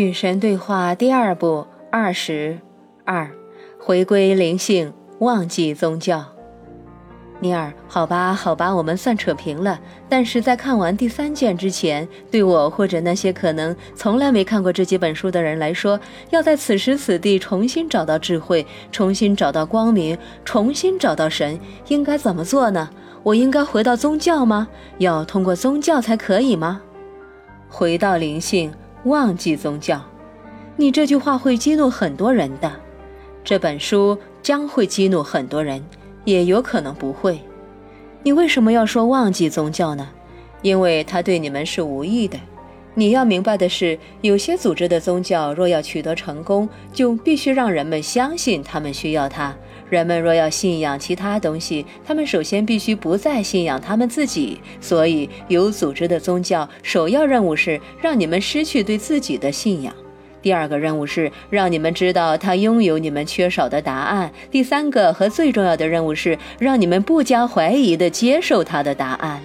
与神对话第二部二十二，回归灵性，忘记宗教。尼尔，好吧，好吧，我们算扯平了。但是在看完第三卷之前，对我或者那些可能从来没看过这几本书的人来说，要在此时此地重新找到智慧，重新找到光明，重新找到神，应该怎么做呢？我应该回到宗教吗？要通过宗教才可以吗？回到灵性，忘记宗教。你这句话会激怒很多人的。这本书将会激怒很多人。也有可能不会。你为什么要说忘记宗教呢？因为它对你们是无益的。你要明白的是，有些组织的宗教若要取得成功，就必须让人们相信他们需要它。人们若要信仰其他东西，他们首先必须不再信仰他们自己。所以，有组织的宗教首要任务是让你们失去对自己的信仰。第二个任务是让你们知道他拥有你们缺少的答案。第三个和最重要的任务是让你们不加怀疑地接受他的答案。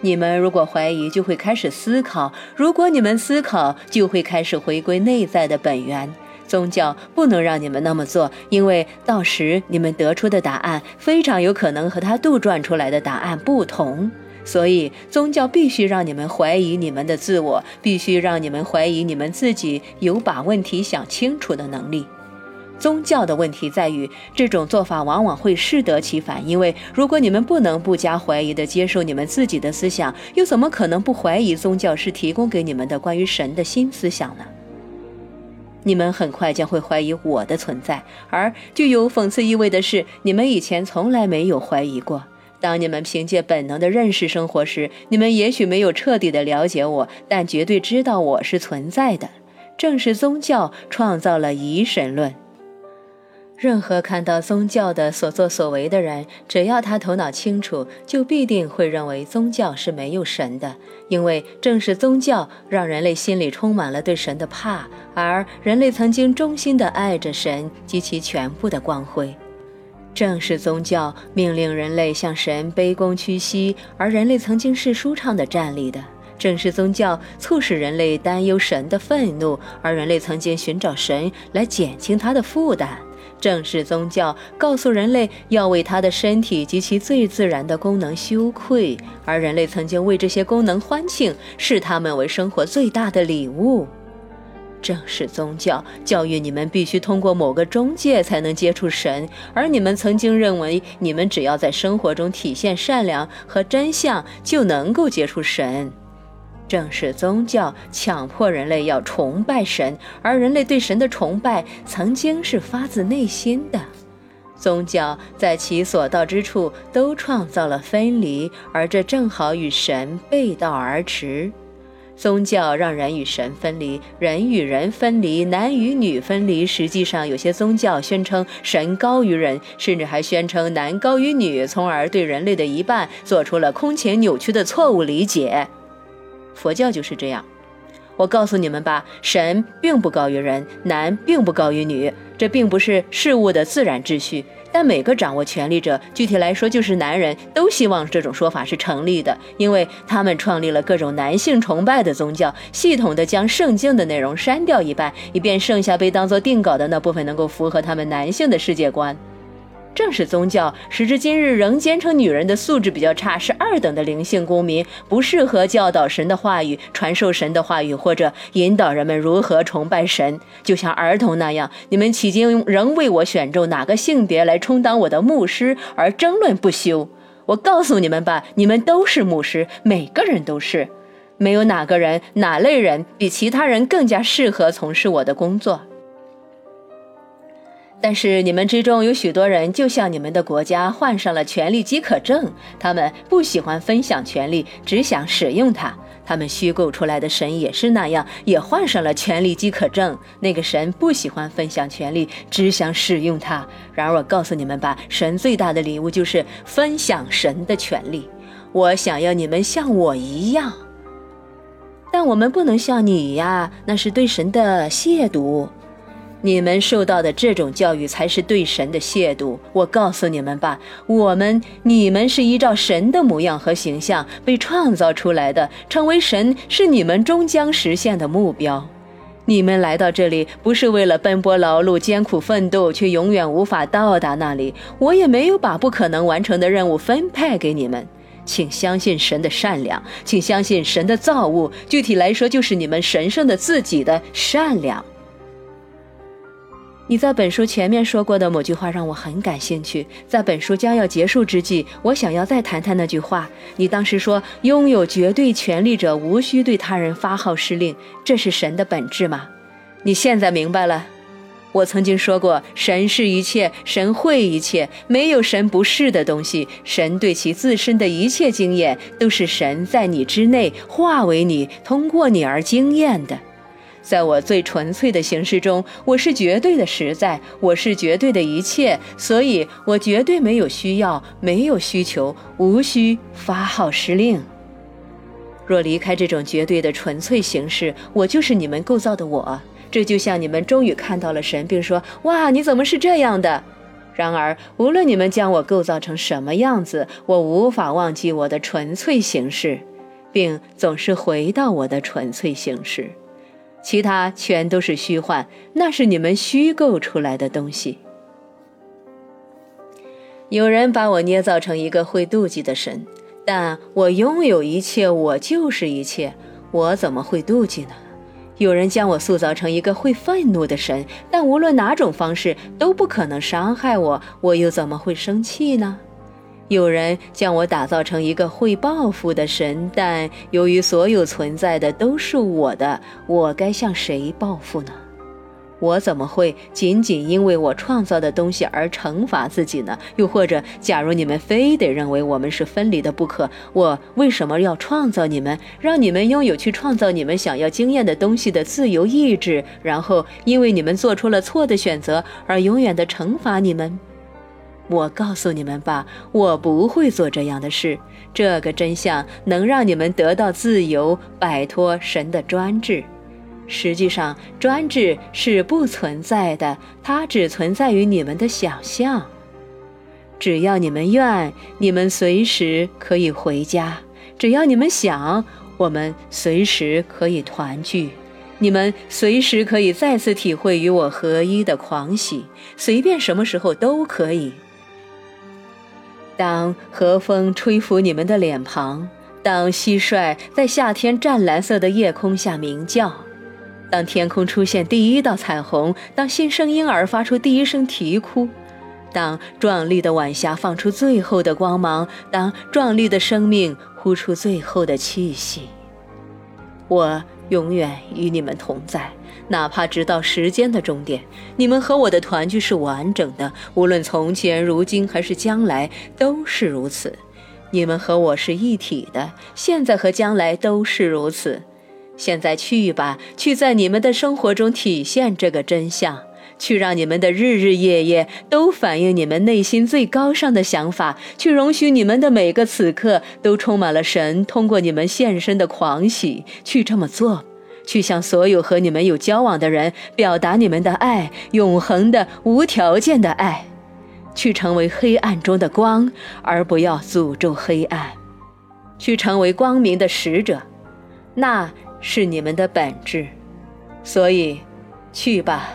你们如果怀疑，就会开始思考；如果你们思考，就会开始回归内在的本源。宗教不能让你们那么做，因为到时你们得出的答案非常有可能和他杜撰出来的答案不同。所以，宗教必须让你们怀疑你们的自我，必须让你们怀疑你们自己有把问题想清楚的能力。宗教的问题在于，这种做法往往会适得其反。因为如果你们不能不加怀疑地接受你们自己的思想，又怎么可能不怀疑宗教是提供给你们的关于神的新思想呢？你们很快将会怀疑我的存在，而具有讽刺意味的是，你们以前从来没有怀疑过。当你们凭借本能的认识生活时，你们也许没有彻底的了解我，但绝对知道我是存在的。正是宗教创造了疑神论。任何看到宗教的所作所为的人，只要他头脑清楚，就必定会认为宗教是没有神的，因为正是宗教让人类心里充满了对神的怕，而人类曾经衷心的爱着神及其全部的光辉。正是宗教命令人类向神卑躬屈膝，而人类曾经是舒畅的站立的；正是宗教促使人类担忧神的愤怒，而人类曾经寻找神来减轻他的负担；正是宗教告诉人类要为他的身体及其最自然的功能羞愧，而人类曾经为这些功能欢庆，视他们为生活最大的礼物。正是宗教教育你们必须通过某个中介才能接触神，而你们曾经认为你们只要在生活中体现善良和真相就能够接触神。正是宗教强迫人类要崇拜神，而人类对神的崇拜曾经是发自内心的。宗教在其所到之处都创造了分离，而这正好与神背道而驰。宗教让人与神分离，人与人分离，男与女分离。实际上，有些宗教宣称神高于人，甚至还宣称男高于女，从而对人类的一半做出了空前扭曲的错误理解。佛教就是这样。我告诉你们吧，神并不高于人，男并不高于女，这并不是事物的自然秩序。但每个掌握权力者，具体来说就是男人，都希望这种说法是成立的，因为他们创立了各种男性崇拜的宗教，系统的将圣经的内容删掉一半，以便剩下被当作定稿的那部分能够符合他们男性的世界观。正是宗教，时至今日仍坚称女人的素质比较差，是二等的灵性公民，不适合教导神的话语、传授神的话语，或者引导人们如何崇拜神。就像儿童那样，你们迄今仍为我选中哪个性别来充当我的牧师而争论不休。我告诉你们吧，你们都是牧师，每个人都是，没有哪个人、哪类人比其他人更加适合从事我的工作。但是你们之中有许多人，就像你们的国家患上了权力饥渴症，他们不喜欢分享权力，只想使用它。他们虚构出来的神也是那样，也患上了权力饥渴症。那个神不喜欢分享权力，只想使用它。然而我告诉你们吧，神最大的礼物就是分享神的权利。我想要你们像我一样，但我们不能像你呀，那是对神的亵渎。你们受到的这种教育才是对神的亵渎。我告诉你们吧，我们、你们是依照神的模样和形象被创造出来的，成为神是你们终将实现的目标。你们来到这里不是为了奔波劳碌、艰苦奋斗，却永远无法到达那里。我也没有把不可能完成的任务分派给你们。请相信神的善良，请相信神的造物。具体来说，就是你们神圣的自己的善良。你在本书前面说过的某句话让我很感兴趣。在本书将要结束之际，我想要再谈谈那句话。你当时说：“拥有绝对权力者无需对他人发号施令，这是神的本质吗？”你现在明白了。我曾经说过，神是一切，神会一切，没有神不是的东西。神对其自身的一切经验，都是神在你之内化为你，通过你而经验的。在我最纯粹的形式中，我是绝对的实在，我是绝对的一切，所以我绝对没有需要，没有需求，无需发号施令。若离开这种绝对的纯粹形式，我就是你们构造的我。这就像你们终于看到了神，并说：“哇，你怎么是这样的？”然而，无论你们将我构造成什么样子，我无法忘记我的纯粹形式，并总是回到我的纯粹形式。其他全都是虚幻，那是你们虚构出来的东西。有人把我捏造成一个会妒忌的神，但我拥有一切，我就是一切，我怎么会妒忌呢？有人将我塑造成一个会愤怒的神，但无论哪种方式都不可能伤害我，我又怎么会生气呢？有人将我打造成一个会报复的神，但由于所有存在的都是我的，我该向谁报复呢？我怎么会仅仅因为我创造的东西而惩罚自己呢？又或者，假如你们非得认为我们是分离的不可，我为什么要创造你们，让你们拥有去创造你们想要经验的东西的自由意志，然后因为你们做出了错的选择而永远的惩罚你们？我告诉你们吧，我不会做这样的事。这个真相能让你们得到自由，摆脱神的专制。实际上，专制是不存在的，它只存在于你们的想象。只要你们愿，你们随时可以回家；只要你们想，我们随时可以团聚。你们随时可以再次体会与我合一的狂喜，随便什么时候都可以。当和风吹拂你们的脸庞，当蟋蟀在夏天湛蓝色的夜空下鸣叫，当天空出现第一道彩虹，当新生婴儿发出第一声啼哭，当壮丽的晚霞放出最后的光芒，当壮丽的生命呼出最后的气息，我永远与你们同在。哪怕直到时间的终点，你们和我的团聚是完整的。无论从前、如今还是将来，都是如此。你们和我是一体的，现在和将来都是如此。现在去吧，去在你们的生活中体现这个真相，去让你们的日日夜夜都反映你们内心最高尚的想法，去容许你们的每个此刻都充满了神通过你们现身的狂喜。去这么做。去向所有和你们有交往的人表达你们的爱，永恒的、无条件的爱。去成为黑暗中的光，而不要诅咒黑暗。去成为光明的使者，那是你们的本质。所以，去吧。